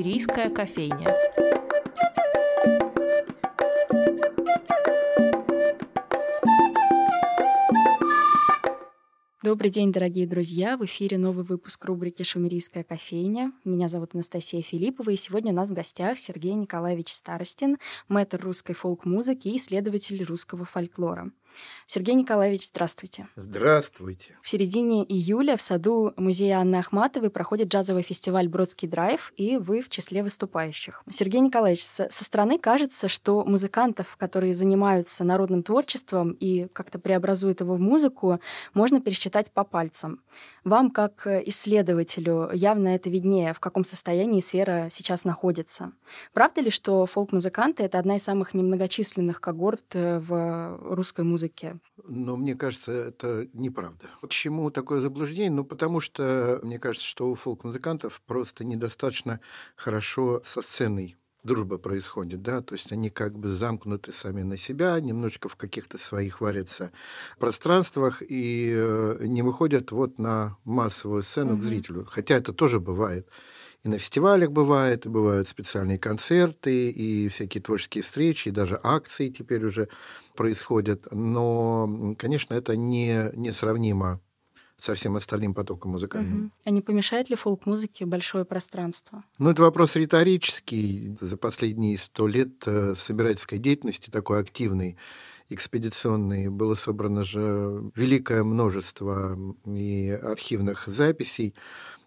Шумерийская кофейня. Добрый день, дорогие друзья! В эфире новый выпуск рубрики «Шумерийская кофейня». Меня зовут Анастасия Филиппова, и сегодня у нас в гостях Сергей Николаевич Старостин, мэтр русской фолк-музыки и исследователь русского фольклора. Сергей Николаевич, здравствуйте. Здравствуйте. В середине июля в саду музея Анны Ахматовой проходит джазовый фестиваль «Бродский драйв», и вы в числе выступающих. Сергей Николаевич, со стороны кажется, что музыкантов, которые занимаются народным творчеством и как-то преобразуют его в музыку, можно пересчитать по пальцам. Вам, как исследователю, явно это виднее, в каком состоянии сфера сейчас находится. Правда ли, что фолк-музыканты — это одна из самых немногочисленных когорт э, в русской музыке? Музыке? Но мне кажется, это неправда. Почему такое заблуждение? Ну, потому что мне кажется, что у фолк-музыкантов просто недостаточно хорошо со сценой дружба происходит, да, то есть они как бы замкнуты сами на себя, немножечко в каких-то своих варятся пространствах и э, не выходят вот на массовую сцену mm-hmm. к зрителю. Хотя это тоже бывает и на фестивалях бывает, и бывают специальные концерты, и всякие творческие встречи, и даже акции теперь уже происходят. Но, конечно, это не, несравнимо со всем остальным потоком музыкальным. Угу. А не помешает ли фолк-музыке большое пространство? Ну, это вопрос риторический. За последние сто лет э, собирательской деятельности такой активной экспедиционной было собрано же великое множество и архивных записей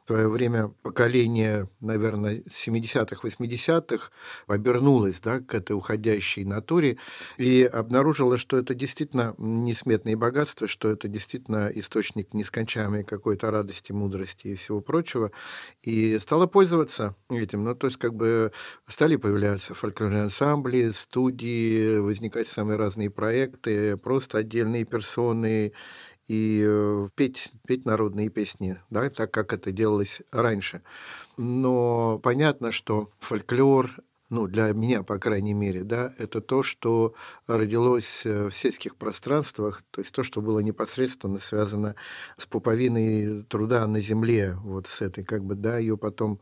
в свое время поколение, наверное, 70-х, 80-х обернулось да, к этой уходящей натуре и обнаружило, что это действительно несметные богатства, что это действительно источник нескончаемой какой-то радости, мудрости и всего прочего. И стало пользоваться этим. Ну, то есть как бы стали появляться фольклорные ансамбли, студии, возникать самые разные проекты, просто отдельные персоны и э, петь, петь народные песни, да, так как это делалось раньше. Но понятно, что фольклор ну, для меня, по крайней мере, да, это то, что родилось э, в сельских пространствах, то есть то, что было непосредственно связано с пуповиной труда на земле, вот с этой, как бы, да, ее потом,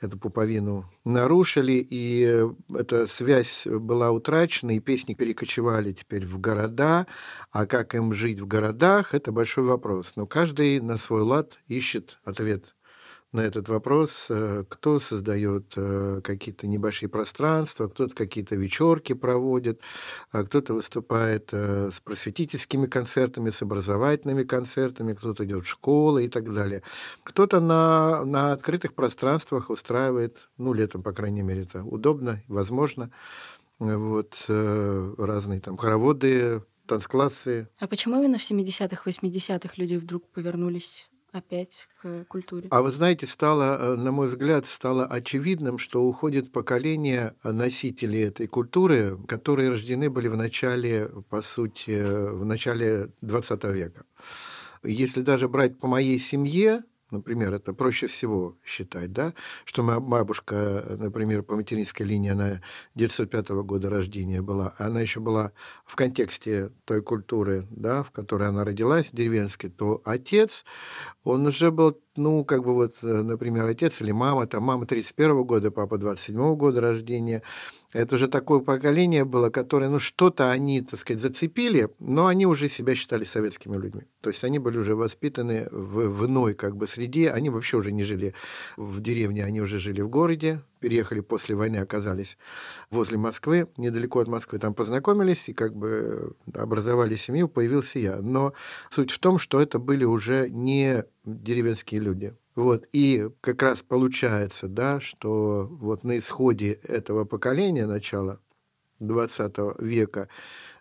эту пуповину нарушили, и эта связь была утрачена, и песни перекочевали теперь в города, а как им жить в городах, это большой вопрос. Но каждый на свой лад ищет ответ на этот вопрос, э, кто создает э, какие-то небольшие пространства, кто-то какие-то вечерки проводит, а кто-то выступает э, с просветительскими концертами, с образовательными концертами, кто-то идет в школы и так далее. Кто-то на, на открытых пространствах устраивает, ну, летом, по крайней мере, это удобно, возможно, вот, разные там хороводы, танцклассы. А почему именно в 70-х, 80-х люди вдруг повернулись опять к культуре. А вы знаете, стало, э, на мой взгляд, стало очевидным, что уходит поколение носителей этой культуры, которые рождены были в начале, по сути, в начале 20 века. Если даже брать по моей семье, Например, это проще всего считать, да, что моя бабушка, например, по материнской линии, она 905 года рождения была, она еще была в контексте той культуры, да, в которой она родилась, деревенской, то отец, он уже был ну, как бы вот, например, отец или мама, там мама 31 года, папа 27 года рождения, это уже такое поколение было, которое, ну, что-то они, так сказать, зацепили, но они уже себя считали советскими людьми. То есть они были уже воспитаны в, в иной как бы среде, они вообще уже не жили в деревне, они уже жили в городе, переехали после войны, оказались возле Москвы, недалеко от Москвы, там познакомились и как бы образовали семью, появился я. Но суть в том, что это были уже не деревенские люди. Вот, и как раз получается, да, что вот на исходе этого поколения, начала 20 века,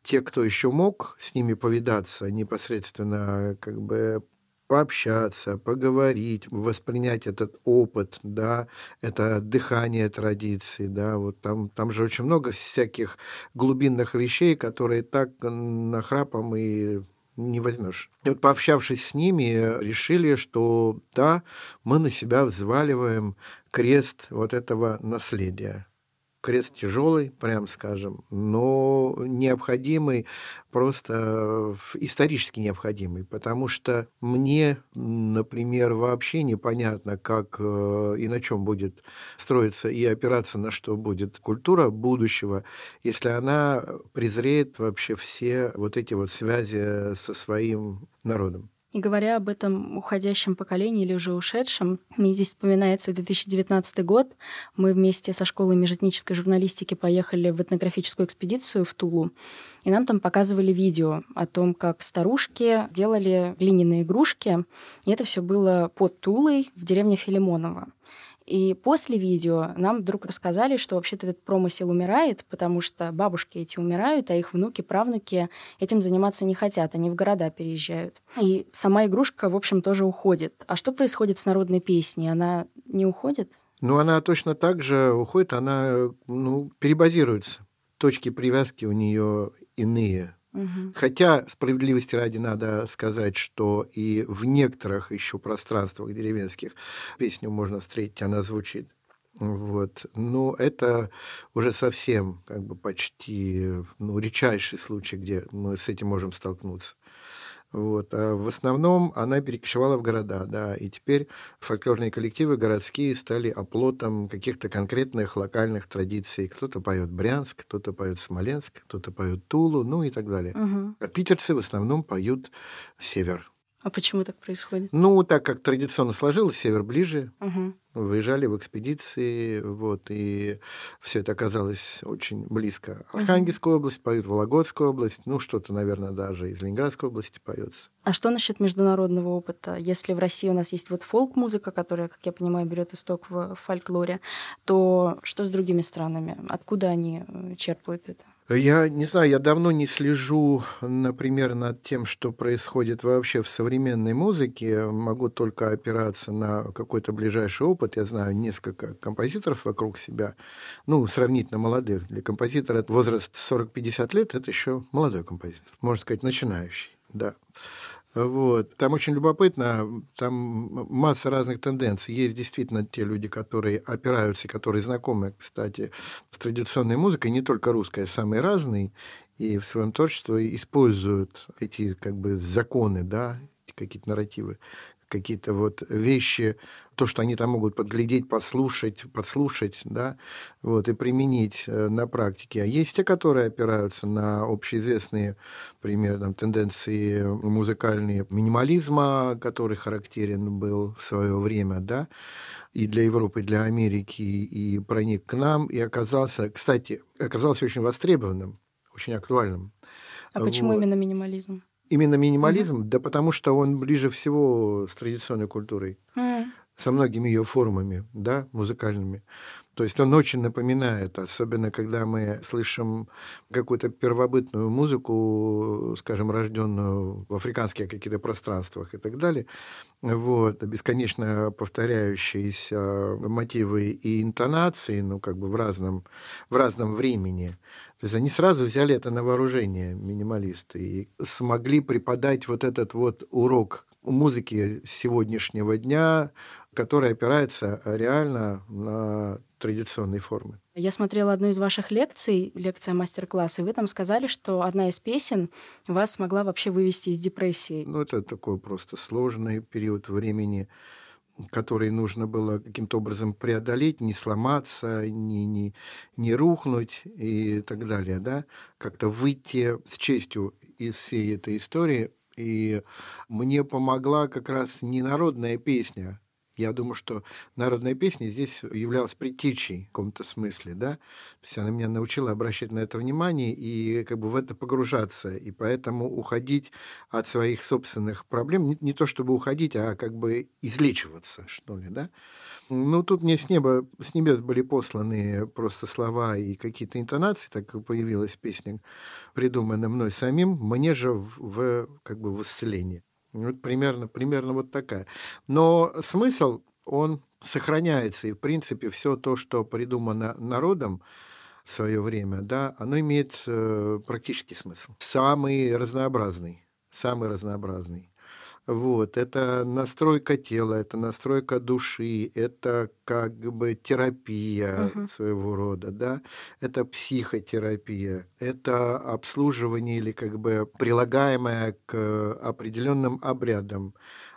те, кто еще мог с ними повидаться непосредственно, как бы пообщаться, поговорить, воспринять этот опыт, да, это дыхание традиции, да, вот там, там же очень много всяких глубинных вещей, которые так нахрапом и не возьмешь. И вот пообщавшись с ними, решили, что да, мы на себя взваливаем крест вот этого наследия. Крест тяжелый, прям скажем, но необходимый, просто исторически необходимый, потому что мне, например, вообще непонятно, как э, и на чем будет строиться и опираться на что будет культура будущего, если она презреет вообще все вот эти вот связи со своим народом. И говоря об этом уходящем поколении или уже ушедшем, мне здесь вспоминается 2019 год. Мы вместе со школой межэтнической журналистики поехали в этнографическую экспедицию в Тулу. И нам там показывали видео о том, как старушки делали глиняные игрушки. И это все было под Тулой в деревне Филимонова. И после видео нам вдруг рассказали, что вообще-то этот промысел умирает, потому что бабушки эти умирают, а их внуки, правнуки этим заниматься не хотят, они в города переезжают. И сама игрушка, в общем, тоже уходит. А что происходит с народной песней? Она не уходит? Ну, она точно так же уходит, она ну, перебазируется. Точки привязки у нее иные. Угу. Хотя, справедливости ради, надо сказать, что и в некоторых еще пространствах деревенских песню можно встретить, она звучит. Вот. Но это уже совсем как бы почти ну, редчайший случай, где мы с этим можем столкнуться. Вот. А в основном она перекочевала в города, да, и теперь фольклорные коллективы городские стали оплотом каких-то конкретных локальных традиций. Кто-то поет Брянск, кто-то поет Смоленск, кто-то поет Тулу, ну и так далее. Угу. А питерцы в основном поют север. А почему так происходит? Ну, так как традиционно сложилось, север ближе. Угу выезжали в экспедиции, вот, и все это оказалось очень близко. Архангельская область поют, Вологодская область, ну, что-то, наверное, даже из Ленинградской области поется. А что насчет международного опыта? Если в России у нас есть вот фолк-музыка, которая, как я понимаю, берет исток в фольклоре, то что с другими странами? Откуда они э, черпают это? Я не знаю, я давно не слежу, например, над тем, что происходит вообще в современной музыке. Могу только опираться на какой-то ближайший опыт. Я знаю несколько композиторов вокруг себя, ну, сравнительно молодых. Для композитора возраст 40-50 лет – это еще молодой композитор, можно сказать, начинающий, да. Вот. Там очень любопытно, там масса разных тенденций. Есть действительно те люди, которые опираются, которые знакомы, кстати, с традиционной музыкой, не только русской, а самые разные, и в своем творчестве используют эти как бы законы, да, какие-то нарративы, какие-то вот вещи, то, что они там могут подглядеть, послушать, подслушать, да, вот, и применить э, на практике. А есть те, которые опираются на общеизвестные, например, там, тенденции музыкальные минимализма, который характерен был в свое время, да, и для Европы, и для Америки, и проник к нам, и оказался, кстати, оказался очень востребованным, очень актуальным. А почему вот. именно минимализм? Именно минимализм, mm-hmm. да потому что он ближе всего с традиционной культурой, mm-hmm. со многими ее формами, да, музыкальными. То есть он очень напоминает, особенно когда мы слышим какую-то первобытную музыку, скажем, рожденную в африканских каких-то пространствах и так далее, вот, бесконечно повторяющиеся мотивы и интонации, ну, как бы в разном, в разном времени. То есть они сразу взяли это на вооружение, минималисты, и смогли преподать вот этот вот урок музыки сегодняшнего дня, который опирается реально на традиционные формы. Я смотрела одну из ваших лекций, лекция мастер-класс, и вы там сказали, что одна из песен вас смогла вообще вывести из депрессии. Ну, это такой просто сложный период времени, который нужно было каким-то образом преодолеть, не сломаться, не, не, не рухнуть и так далее, да, как-то выйти с честью из всей этой истории. И мне помогла как раз не народная песня, я думаю, что народная песня здесь являлась предтечей в каком-то смысле, да. То есть она меня научила обращать на это внимание и как бы в это погружаться, и поэтому уходить от своих собственных проблем, не, не то чтобы уходить, а как бы излечиваться, что ли, да. Ну, тут мне с неба, с небес были посланы просто слова и какие-то интонации, так появилась песня, придуманная мной самим, мне же в, в как бы в исцелении. Вот примерно, примерно вот такая. Но смысл, он сохраняется, и, в принципе, все то, что придумано народом в свое время, да, оно имеет э, практический смысл. Самый разнообразный, самый разнообразный. Вот, это настройка тела, это настройка души, это как бы терапия угу. своего рода, да, это психотерапия, это обслуживание или как бы прилагаемое к определенным обрядам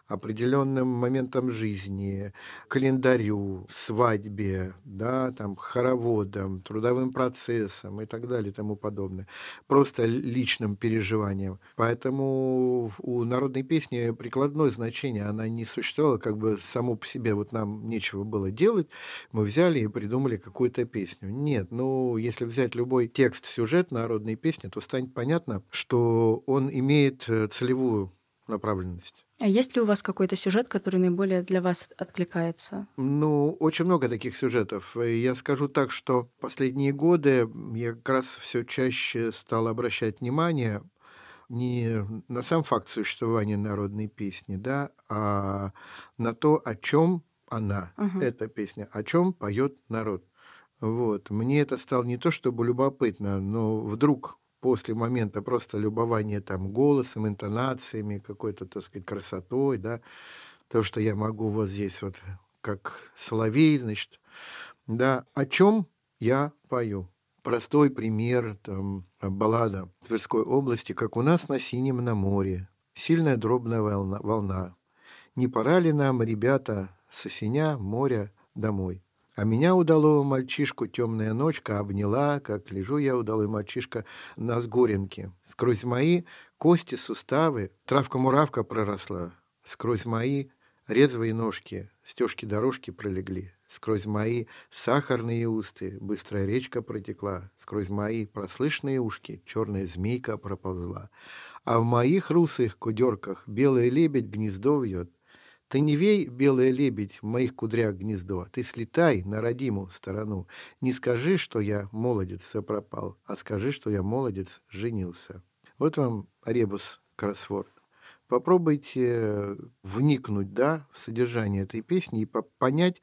определенным моментам жизни, календарю, свадьбе, да, там, хороводам, трудовым процессам и так далее и тому подобное. Просто личным переживанием. Поэтому у народной песни прикладное значение, она не существовала как бы само по себе, вот нам нечего было делать, мы взяли и придумали какую-то песню. Нет, ну, если взять любой текст, сюжет народной песни, то станет понятно, что он имеет э, целевую направленность. А есть ли у вас какой-то сюжет, который наиболее для вас откликается? Ну, очень много таких сюжетов. Я скажу так, что последние годы я как раз все чаще стал обращать внимание не на сам факт существования народной песни, да, а на то, о чем она, угу. эта песня, о чем поет народ. Вот. Мне это стало не то чтобы любопытно, но вдруг после момента просто любования там голосом, интонациями, какой-то, так сказать, красотой, да, то, что я могу вот здесь вот как соловей, значит, да, о чем я пою. Простой пример, там, баллада Тверской области, как у нас на Синем на море, сильная дробная волна, волна. Не пора ли нам, ребята, с осеня моря домой? А меня удалого мальчишку темная ночка обняла, как лежу я, удалой мальчишка, на сгоренке. Сквозь мои кости, суставы, травка-муравка проросла. Сквозь мои резвые ножки, стежки-дорожки пролегли. Сквозь мои сахарные усты быстрая речка протекла. Сквозь мои прослышные ушки черная змейка проползла. А в моих русых кудерках белый лебедь гнездо вьет. Ты не вей, белая лебедь, в моих кудрях гнездо, ты слетай на родимую сторону. Не скажи, что я молодец пропал, а скажи, что я молодец женился. Вот вам ребус кроссворд. Попробуйте вникнуть, да, в содержание этой песни и понять,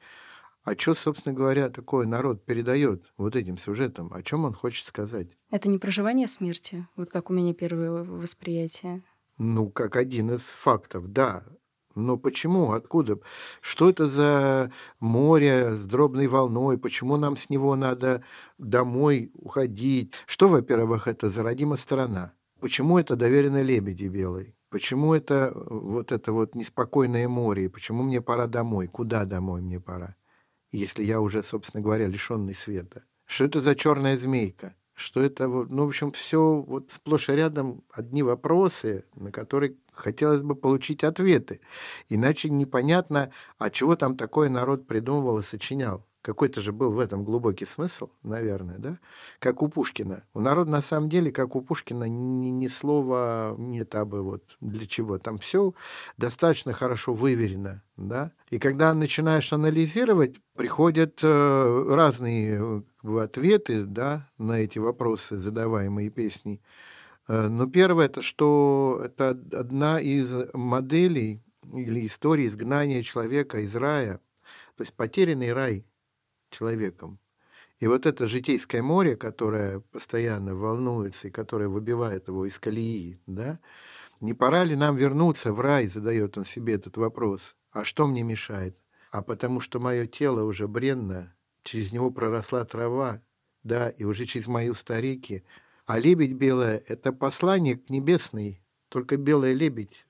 а что, собственно говоря, такое народ передает вот этим сюжетом, о чем он хочет сказать. Это не проживание смерти, вот как у меня первое восприятие. Ну, как один из фактов, да. Но почему? Откуда? Что это за море с дробной волной? Почему нам с него надо домой уходить? Что, во-первых, это за родимая страна? Почему это доверенные лебеди белые? Почему это вот это вот неспокойное море? Почему мне пора домой? Куда домой мне пора? Если я уже, собственно говоря, лишенный света. Что это за черная змейка? что это, ну, в общем, все вот сплошь и рядом одни вопросы, на которые хотелось бы получить ответы. Иначе непонятно, а чего там такое народ придумывал и сочинял. Какой-то же был в этом глубокий смысл, наверное, да? Как у Пушкина. У народа на самом деле, как у Пушкина, ни, ни слова нет абы вот для чего. Там все достаточно хорошо выверено, да? И когда начинаешь анализировать, приходят э, разные э, как бы, ответы, да, на эти вопросы, задаваемые песней. Э, но первое, это что это одна из моделей или истории изгнания человека из рая, то есть потерянный рай – человеком. И вот это житейское море, которое постоянно волнуется и которое выбивает его из колеи, да, не пора ли нам вернуться в рай, задает он себе этот вопрос. А что мне мешает? А потому что мое тело уже бренно, через него проросла трава, да, и уже через мои старики. А лебедь белая — это посланник небесный, только белая лебедь,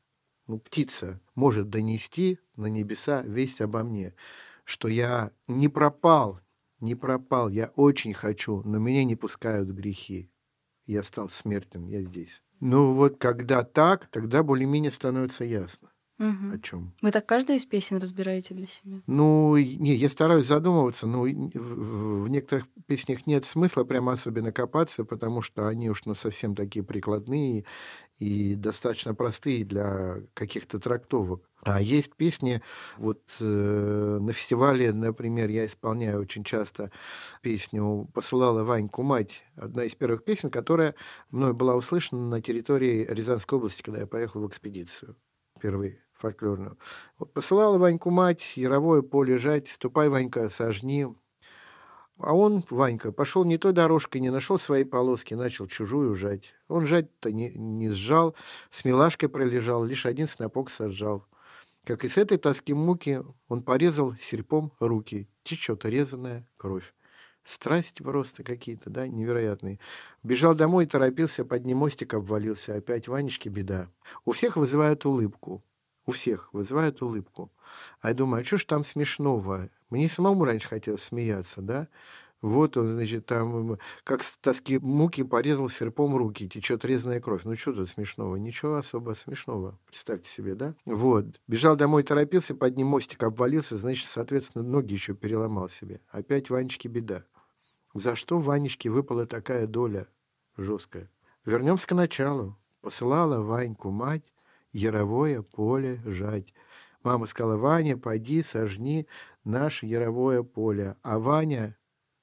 ну, птица, может донести на небеса весть обо мне что я не пропал, не пропал, я очень хочу, но меня не пускают грехи. Я стал смертным, я здесь. Ну вот когда так, тогда более-менее становится ясно. Угу. О чем? Вы так каждую из песен разбираете для себя? Ну, не, я стараюсь задумываться, но в, в некоторых песнях нет смысла прямо особенно копаться, потому что они уж ну, совсем такие прикладные и достаточно простые для каких-то трактовок. А есть песни, вот э, на фестивале, например, я исполняю очень часто песню «Посылала Ваньку мать», одна из первых песен, которая мной была услышана на территории Рязанской области, когда я поехал в экспедицию впервые фольклорную. Вот посылала Ваньку мать, яровое поле жать, ступай, Ванька, сожни. А он, Ванька, пошел не той дорожкой, не нашел своей полоски, начал чужую жать. Он жать-то не, не сжал, с милашкой пролежал, лишь один снопок сожжал. Как и с этой тоски муки он порезал серпом руки. Течет резаная кровь. Страсти просто какие-то, да, невероятные. Бежал домой, торопился, под ним мостик обвалился. Опять Ванечке беда. У всех вызывают улыбку. У всех вызывают улыбку. А я думаю, а что ж там смешного? Мне самому раньше хотелось смеяться, да? Вот он, значит, там, как с тоски муки порезал серпом руки, течет резаная кровь. Ну, что тут смешного? Ничего особо смешного. Представьте себе, да? Вот. Бежал домой, торопился, под ним мостик обвалился, значит, соответственно, ноги еще переломал себе. Опять Ванечке беда. За что Ванечке выпала такая доля жесткая? Вернемся к началу. Посылала Ваньку мать яровое поле жать. Мама сказала, Ваня, пойди, сожни наше яровое поле. А Ваня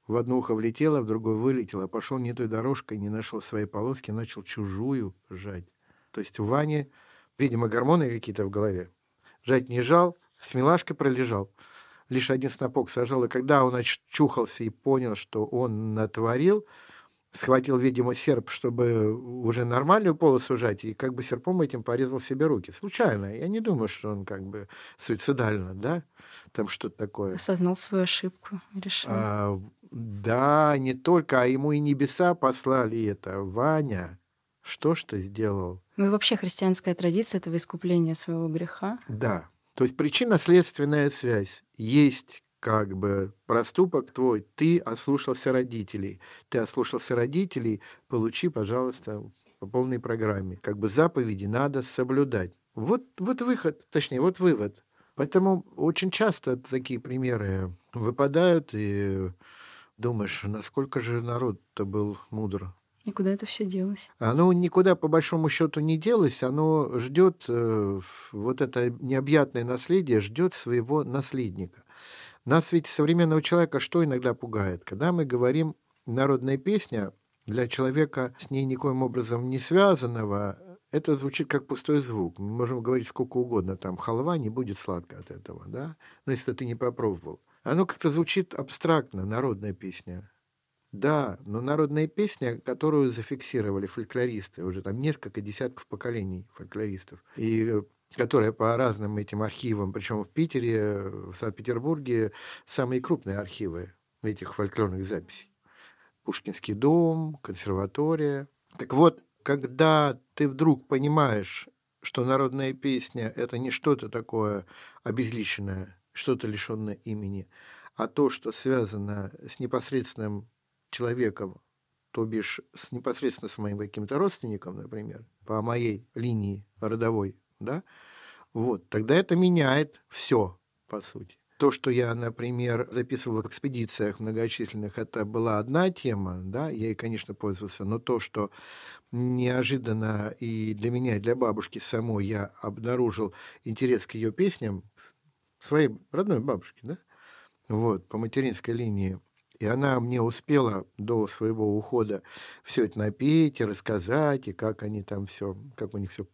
в одно ухо влетела, в другое вылетела, пошел не той дорожкой, не нашел своей полоски, начал чужую жать. То есть у Вани, видимо, гормоны какие-то в голове. Жать не жал, с милашкой пролежал. Лишь один снопок сажал. И когда он очухался и понял, что он натворил, схватил, видимо, серп, чтобы уже нормальную полосу жать, и как бы серпом этим порезал себе руки. Случайно. Я не думаю, что он как бы суицидально, да, там что-то такое. Осознал свою ошибку, решил. А, да, не только, а ему и небеса послали это. Ваня, что ж ты сделал? Ну и вообще христианская традиция этого искупления своего греха. Да. То есть причинно-следственная связь. Есть как бы проступок твой, ты ослушался родителей. Ты ослушался родителей, получи, пожалуйста, по полной программе. Как бы заповеди надо соблюдать. Вот, вот выход, точнее, вот вывод. Поэтому очень часто такие примеры выпадают, и думаешь, насколько же народ-то был мудр. И куда это все делось? Оно никуда, по большому счету, не делось. Оно ждет, э, вот это необъятное наследие ждет своего наследника. Нас ведь современного человека что иногда пугает? Когда мы говорим «народная песня», для человека с ней никоим образом не связанного, это звучит как пустой звук. Мы можем говорить сколько угодно, там, халва не будет сладко от этого, да? Но если ты не попробовал. Оно как-то звучит абстрактно, народная песня. Да, но народная песня, которую зафиксировали фольклористы, уже там несколько десятков поколений фольклористов. И которая по разным этим архивам, причем в Питере, в Санкт-Петербурге самые крупные архивы этих фольклорных записей. Пушкинский дом, консерватория. Так вот, когда ты вдруг понимаешь, что народная песня – это не что-то такое обезличенное, что-то лишенное имени, а то, что связано с непосредственным человеком, то бишь с непосредственно с моим каким-то родственником, например, по моей линии родовой, да, вот, тогда это меняет все, по сути. То, что я, например, записывал в экспедициях многочисленных, это была одна тема, да, я ей, конечно, пользовался, но то, что неожиданно и для меня, и для бабушки самой я обнаружил интерес к ее песням, своей родной бабушки, да, вот, по материнской линии, и она мне успела до своего ухода все это напеть и рассказать, и как они там все, как у них все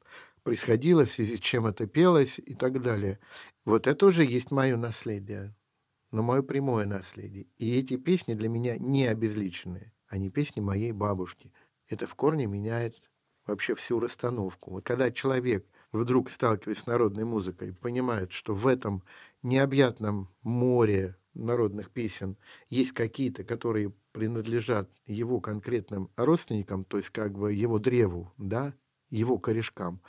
происходило, в связи с чем это пелось и так далее. Вот это уже есть мое наследие, но мое прямое наследие. И эти песни для меня не обезличенные, они песни моей бабушки. Это в корне меняет вообще всю расстановку. Вот когда человек вдруг сталкивается с народной музыкой, понимает, что в этом необъятном море народных песен есть какие-то, которые принадлежат его конкретным родственникам, то есть как бы его древу, да, его корешкам,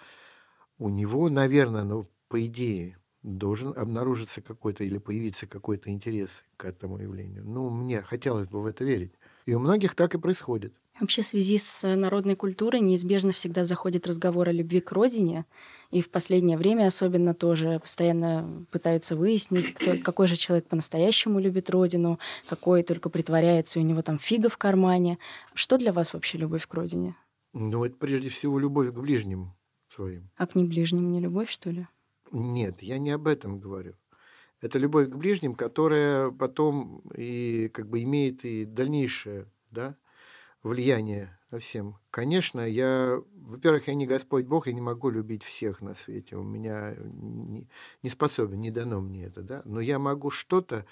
у него, наверное, ну, по идее, должен обнаружиться какой-то или появиться какой-то интерес к этому явлению. Ну, мне хотелось бы в это верить. И у многих так и происходит. Вообще в связи с народной культурой неизбежно всегда заходит разговор о любви к родине. И в последнее время особенно тоже постоянно пытаются выяснить, кто, какой же человек по-настоящему любит родину, какой только притворяется, у него там фига в кармане. Что для вас вообще любовь к родине? Ну, это прежде всего любовь к ближним своим. А к неближним не любовь, что ли? Нет, я не об этом говорю. Это любовь к ближним, которая потом и как бы имеет и дальнейшее да, влияние всем. Конечно, я, во-первых, я не Господь Бог, я не могу любить всех на свете. У меня не, не способен, не дано мне это, да. Но я могу что-то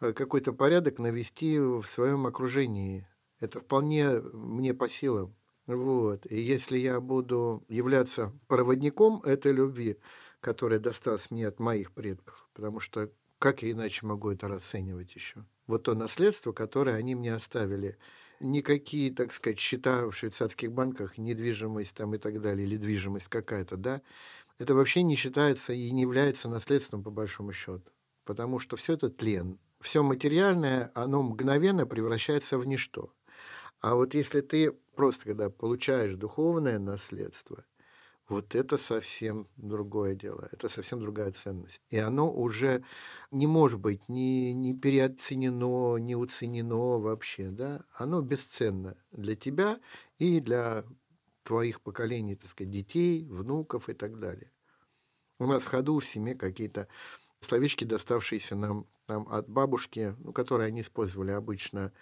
э, какой-то порядок навести в своем окружении. Это вполне мне по силам. Вот. И если я буду являться проводником этой любви, которая досталась мне от моих предков, потому что как я иначе могу это расценивать еще? Вот то наследство, которое они мне оставили. Никакие, так сказать, счета в швейцарских банках, недвижимость там и так далее, или движимость какая-то, да, это вообще не считается и не является наследством по большому счету. Потому что все это тлен. Все материальное, оно мгновенно превращается в ничто. А вот если ты просто когда получаешь духовное наследство, вот это совсем другое дело, это совсем другая ценность. И оно уже не может быть ни, ни переоценено, ни уценено вообще. Да? Оно бесценно для тебя и для твоих поколений, так сказать, детей, внуков и так далее. У нас в ходу в семье какие-то словечки, доставшиеся нам, нам от бабушки, ну, которые они использовали обычно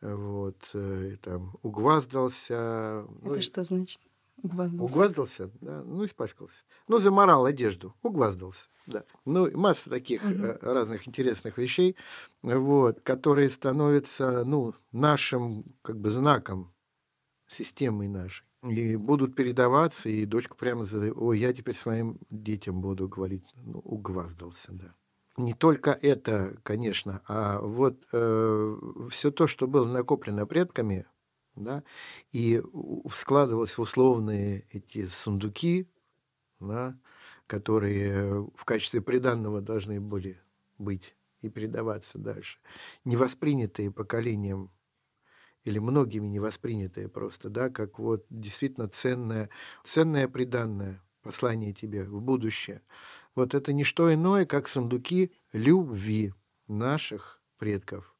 вот, э, там, угваздался. Это ну, что значит? Угваздался. Угваздался, да, ну, испачкался. Ну, заморал одежду, угваздался, да. Ну, масса таких угу. разных интересных вещей, вот, которые становятся, ну, нашим, как бы, знаком системы нашей. И будут передаваться, и дочка прямо задает, ой, я теперь своим детям буду говорить, ну, угваздался, да не только это, конечно, а вот э, все то, что было накоплено предками, да, и складывалось в условные эти сундуки, да, которые в качестве приданного должны были быть и передаваться дальше, не воспринятые поколением или многими не воспринятые просто, да, как вот действительно ценное, ценное приданное послание тебе в будущее. Вот это не что иное, как сундуки любви наших предков.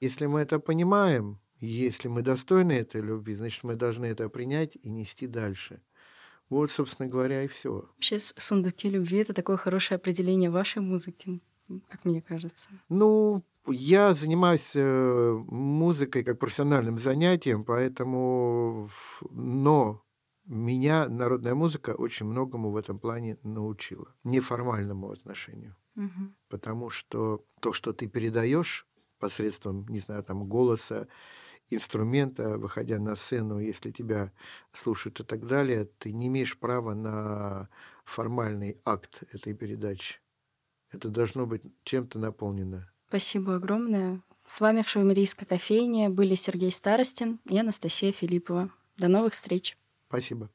Если мы это понимаем, если мы достойны этой любви, значит, мы должны это принять и нести дальше. Вот, собственно говоря, и все. Вообще, сундуки любви — это такое хорошее определение вашей музыки, как мне кажется. Ну, я занимаюсь э, музыкой как профессиональным занятием, поэтому... Но меня народная музыка очень многому в этом плане научила. Неформальному отношению. Угу. Потому что то, что ты передаешь посредством, не знаю, там, голоса, инструмента, выходя на сцену, если тебя слушают и так далее, ты не имеешь права на формальный акт этой передачи. Это должно быть чем-то наполнено. Спасибо огромное. С вами в Шаумерийской кофейне были Сергей Старостин и Анастасия Филиппова. До новых встреч. Спасибо.